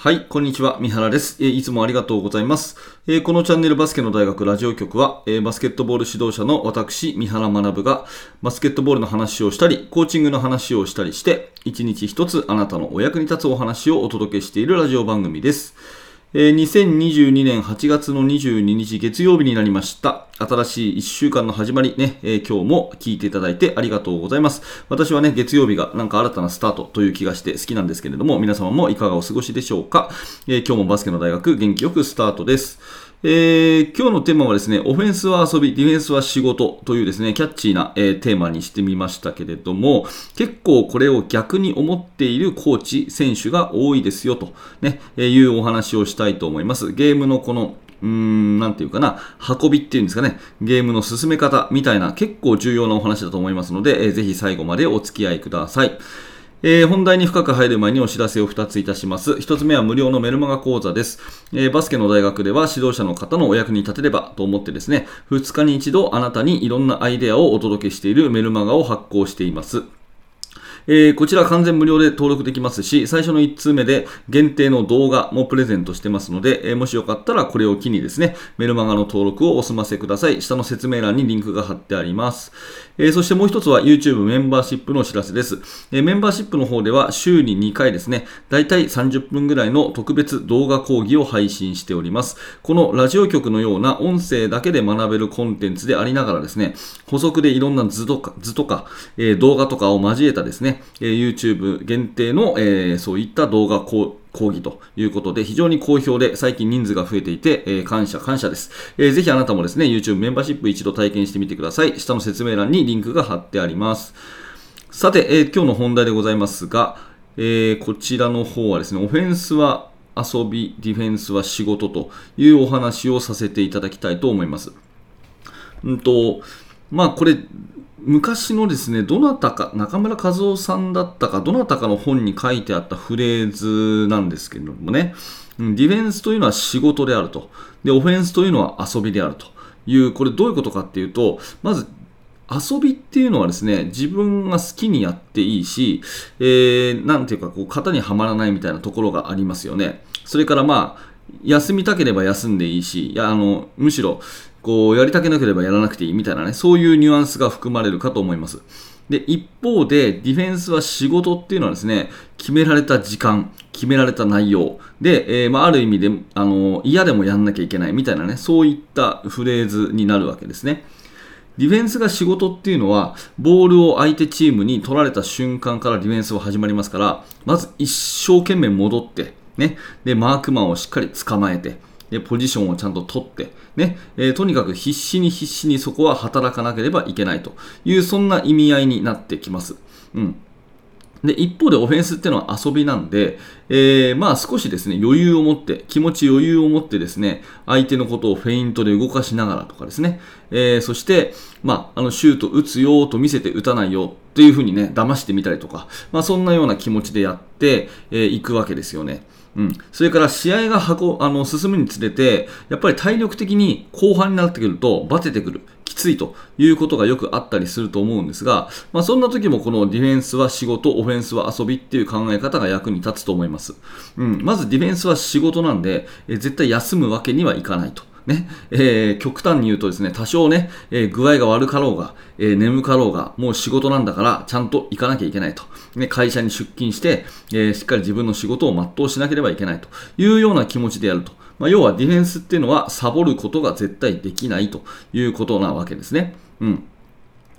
はい、こんにちは。三原です。えいつもありがとうございます。えこのチャンネルバスケの大学ラジオ局は、えバスケットボール指導者の私、三原学が、バスケットボールの話をしたり、コーチングの話をしたりして、一日一つあなたのお役に立つお話をお届けしているラジオ番組です。えー、2022年8月の22日月曜日になりました。新しい1週間の始まりね、えー、今日も聞いていただいてありがとうございます。私はね、月曜日がなんか新たなスタートという気がして好きなんですけれども、皆様もいかがお過ごしでしょうか。えー、今日もバスケの大学元気よくスタートです。えー、今日のテーマはですね、オフェンスは遊び、ディフェンスは仕事というですね、キャッチーな、えー、テーマにしてみましたけれども、結構これを逆に思っているコーチ、選手が多いですよと、ね、えー、いうお話をしたいと思います。ゲームのこのうん、なんていうかな、運びっていうんですかね、ゲームの進め方みたいな結構重要なお話だと思いますので、えー、ぜひ最後までお付き合いください。えー、本題に深く入る前にお知らせを2ついたします。1つ目は無料のメルマガ講座です。えー、バスケの大学では指導者の方のお役に立てればと思ってですね、2日に一度あなたにいろんなアイデアをお届けしているメルマガを発行しています。えー、こちら完全無料で登録できますし、最初の1通目で限定の動画もプレゼントしてますので、えー、もしよかったらこれを機にですね、メルマガの登録をお済ませください。下の説明欄にリンクが貼ってあります。えー、そしてもう一つは YouTube メンバーシップのお知らせです。えメンバーシップの方では週に2回ですね、だいたい30分ぐらいの特別動画講義を配信しております。このラジオ局のような音声だけで学べるコンテンツでありながらですね、補足でいろんな図とか、図とか、え動画とかを交えたですね、え YouTube 限定の、えそういった動画講義ということで、非常に好評で、最近人数が増えていて、え、感謝感謝です、えー。ぜひあなたもですね、YouTube メンバーシップ一度体験してみてください。下の説明欄にリンクが貼ってあります。さて、え、今日の本題でございますが、えこちらの方はですね、オフェンスは遊び、ディフェンスは仕事というお話をさせていただきたいと思います。うんと、まあこれ、昔のですね、どなたか、中村和夫さんだったか、どなたかの本に書いてあったフレーズなんですけれどもね、ディフェンスというのは仕事であると。で、オフェンスというのは遊びであるという、これどういうことかっていうと、まず、遊びっていうのはですね、自分が好きにやっていいし、えー、なんていうか、こう、型にはまらないみたいなところがありますよね。それからまあ、休みたければ休んでいいし、いやあのむしろこうやりたけなければやらなくていいみたいなね、そういうニュアンスが含まれるかと思います。で、一方で、ディフェンスは仕事っていうのはですね、決められた時間、決められた内容で、えー、まあ、ある意味で、あの嫌でもやんなきゃいけないみたいなね、そういったフレーズになるわけですね。ディフェンスが仕事っていうのは、ボールを相手チームに取られた瞬間からディフェンスは始まりますから、まず一生懸命戻って、ね、で、マークマンをしっかり捕まえて、でポジションをちゃんと取って、ねえー、とにかく必死に必死にそこは働かなければいけないという、そんな意味合いになってきます。うんで一方でオフェンスっていうのは遊びなんで、えー、まあ少しですね、余裕を持って、気持ち余裕を持ってですね、相手のことをフェイントで動かしながらとかですね、えー、そして、まあ、あのシュート打つよと見せて打たないよというふうにね、騙してみたりとか、まあそんなような気持ちでやってい、えー、くわけですよね。うん、それから試合が運あの進むにつれて、やっぱり体力的に後半になってくるとバテてくる、きついということがよくあったりすると思うんですが、まあ、そんな時もこのディフェンスは仕事、オフェンスは遊びっていう考え方が役に立つと思います。うん、まずディフェンスは仕事なんで、え絶対休むわけにはいかないと。ね、えー、極端に言うとですね、多少ね、えー、具合が悪かろうが、えー、眠かろうが、もう仕事なんだから、ちゃんと行かなきゃいけないと。ね、会社に出勤して、えしっかり自分の仕事を全うしなければいけないというような気持ちでやると。まあ、要はディフェンスっていうのは、サボることが絶対できないということなわけですね。うん。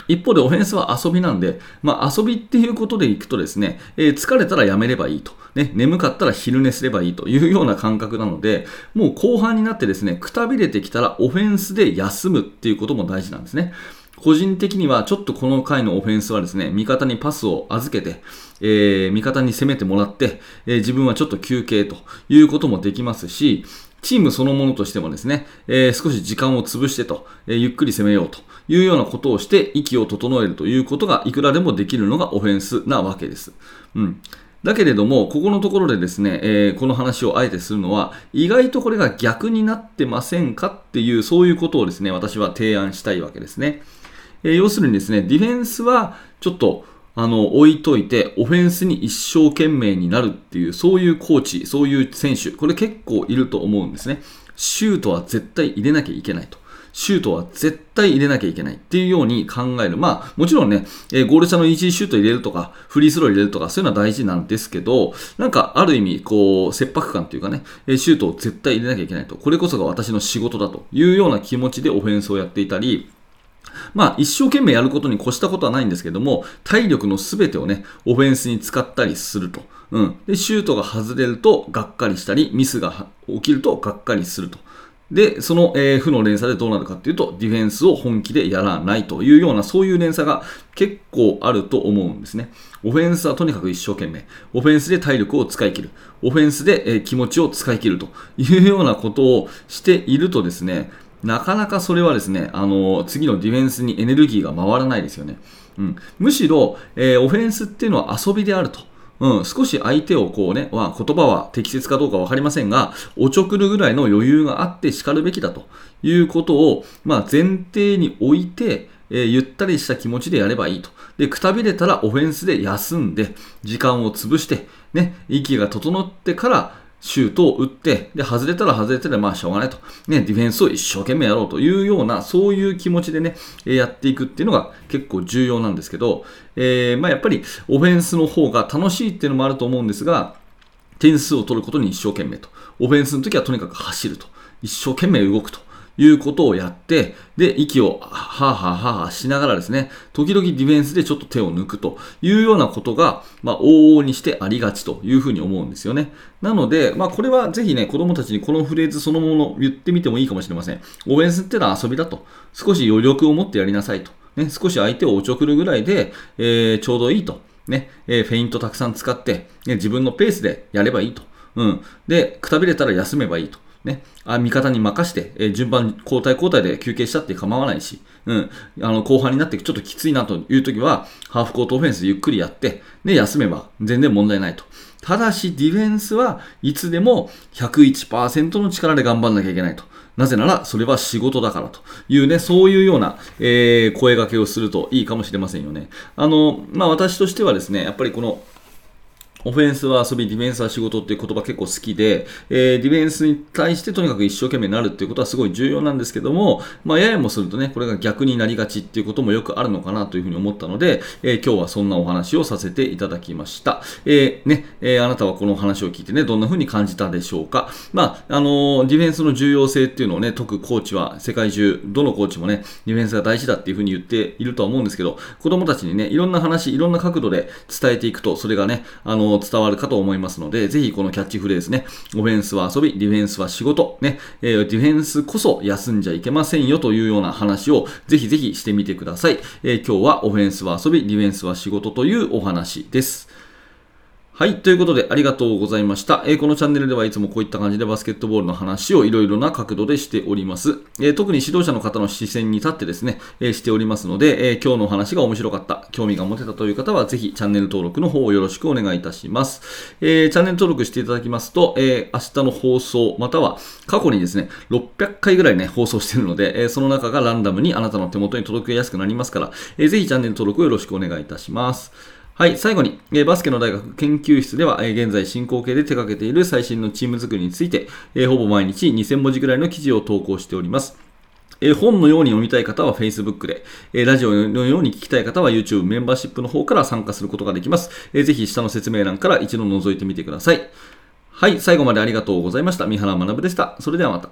一方でオフェンスは遊びなんで、まあ、遊びっていうことでいくとですね、えー、疲れたらやめればいいと、ね、眠かったら昼寝すればいいというような感覚なので、もう後半になってですね、くたびれてきたらオフェンスで休むっていうことも大事なんですね。個人的にはちょっとこの回のオフェンスはですね、味方にパスを預けて、えー、味方に攻めてもらって、えー、自分はちょっと休憩ということもできますし、チームそのものとしてもですね、えー、少し時間を潰してと、えー、ゆっくり攻めようというようなことをして息を整えるということがいくらでもできるのがオフェンスなわけです。うん。だけれども、ここのところでですね、えー、この話をあえてするのは、意外とこれが逆になってませんかっていう、そういうことをですね、私は提案したいわけですね。えー、要するにですね、ディフェンスはちょっとあの、置いといて、オフェンスに一生懸命になるっていう、そういうコーチ、そういう選手、これ結構いると思うんですね。シュートは絶対入れなきゃいけないと。シュートは絶対入れなきゃいけないっていうように考える。まあ、もちろんね、えー、ゴール下のイージーシュート入れるとか、フリースロー入れるとか、そういうのは大事なんですけど、なんかある意味、こう、切迫感というかね、えシュートを絶対入れなきゃいけないと。これこそが私の仕事だというような気持ちでオフェンスをやっていたり、まあ、一生懸命やることに越したことはないんですけども、体力の全てをね、オフェンスに使ったりすると。うん。で、シュートが外れるとがっかりしたり、ミスが起きるとがっかりすると。で、その、えー、負の連鎖でどうなるかっていうと、ディフェンスを本気でやらないというような、そういう連鎖が結構あると思うんですね。オフェンスはとにかく一生懸命。オフェンスで体力を使い切る。オフェンスで、えー、気持ちを使い切るというようなことをしているとですね、なかなかそれはですね、あの、次のディフェンスにエネルギーが回らないですよね。うん、むしろ、えー、オフェンスっていうのは遊びであると。うん、少し相手をこうね、は言葉は適切かどうか分かりませんが、おちょくるぐらいの余裕があって叱るべきだということを、まあ、前提に置いて、えー、ゆったりした気持ちでやればいいと。で、くたびれたらオフェンスで休んで、時間を潰して、ね、息が整ってから、シュートを打って、で、外れたら外れたら、まあ、しょうがないと。ね、ディフェンスを一生懸命やろうというような、そういう気持ちでね、やっていくっていうのが結構重要なんですけど、えー、まあ、やっぱり、オフェンスの方が楽しいっていうのもあると思うんですが、点数を取ることに一生懸命と。オフェンスの時はとにかく走ると。一生懸命動くと。いうことをやって、で、息をはぁはぁはぁしながらですね、時々ディフェンスでちょっと手を抜くというようなことが、まあ、往々にしてありがちというふうに思うんですよね。なので、まあ、これはぜひね、子供たちにこのフレーズそのもの言ってみてもいいかもしれません。オフェンスってのは遊びだと。少し余力を持ってやりなさいと。ね、少し相手をおちょくるぐらいで、えー、ちょうどいいと。ね、えー、フェイントたくさん使って、ね、自分のペースでやればいいと。うん。で、くたびれたら休めばいいと。ね、あ味方に任して、えー、順番交代交代で休憩したって構わないし、うん、あの後半になってちょっときついなという時は、ハーフコートオフェンスゆっくりやって、で、休めば全然問題ないと。ただし、ディフェンスはいつでも101%の力で頑張んなきゃいけないと。なぜなら、それは仕事だからというね、そういうような、えー、声掛けをするといいかもしれませんよね。あの、まあ、私としてはですね、やっぱりこの、オフェンスは遊び、ディフェンスは仕事っていう言葉結構好きで、えー、ディフェンスに対してとにかく一生懸命になるっていうことはすごい重要なんですけども、まあ、ややもするとね、これが逆になりがちっていうこともよくあるのかなというふうに思ったので、えー、今日はそんなお話をさせていただきました。えー、ね、えー、あなたはこの話を聞いてね、どんな風に感じたでしょうか。まあ、あのディフェンスの重要性っていうのをね、解くコーチは世界中、どのコーチもね、ディフェンスが大事だっていう風に言っているとは思うんですけど、子供たちにね、いろんな話、いろんな角度で伝えていくと、それがね、あの伝わるかと思います。ので、ぜひこのキャッチフレーズね、オフェンスは遊び、ディフェンスは仕事、ね、えー、ディフェンスこそ休んじゃいけませんよというような話をぜひぜひしてみてください。えー、今日はオフェンスは遊び、ディフェンスは仕事というお話です。はい。ということで、ありがとうございました。えー、このチャンネルではいつもこういった感じでバスケットボールの話をいろいろな角度でしております。えー、特に指導者の方の視線に立ってですね、えー、しておりますので、え今日のお話が面白かった、興味が持てたという方は、ぜひチャンネル登録の方をよろしくお願いいたします。えチャンネル登録していただきますと、え明日の放送、または過去にですね、600回ぐらいね、放送しているので、えその中がランダムにあなたの手元に届けやすくなりますから、えぜひチャンネル登録をよろしくお願いいたします。はい、最後に、えバスケの大学研究室では、え現在進行形で手掛けている最新のチーム作りについて、えほぼ毎日2000文字ぐらいの記事を投稿しております。え本のように読みたい方は Facebook で、えラジオのように聞きたい方は YouTube メンバーシップの方から参加することができます。えぜひ下の説明欄から一度覗いてみてください。はい、最後までありがとうございました。三原学でした。それではまた。